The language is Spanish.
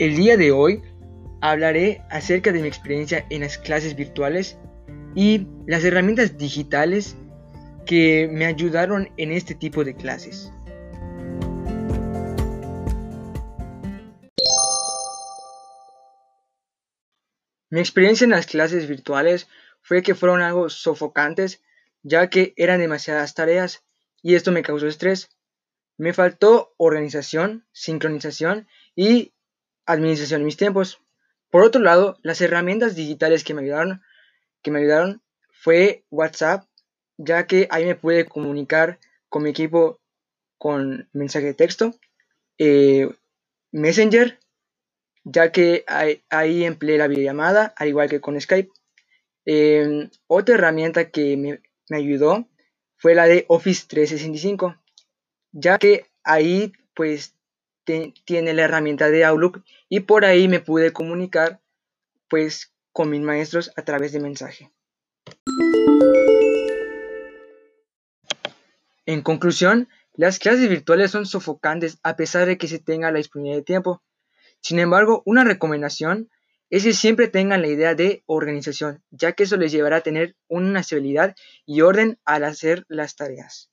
El día de hoy hablaré acerca de mi experiencia en las clases virtuales y las herramientas digitales que me ayudaron en este tipo de clases. Mi experiencia en las clases virtuales fue que fueron algo sofocantes ya que eran demasiadas tareas y esto me causó estrés. Me faltó organización, sincronización y administración de mis tiempos. Por otro lado, las herramientas digitales que me ayudaron, que me ayudaron fue WhatsApp, ya que ahí me pude comunicar con mi equipo con mensaje de texto, eh, Messenger, ya que ahí, empleé la videollamada, al igual que con Skype. Em, otra herramienta que me, me ayudó fue la de Office 365, ya que ahí pues tiene la herramienta de Outlook y por ahí me pude comunicar pues con mis maestros a través de mensaje. En conclusión, las clases virtuales son sofocantes a pesar de que se tenga la disponibilidad de tiempo. Sin embargo, una recomendación es que siempre tengan la idea de organización, ya que eso les llevará a tener una estabilidad y orden al hacer las tareas.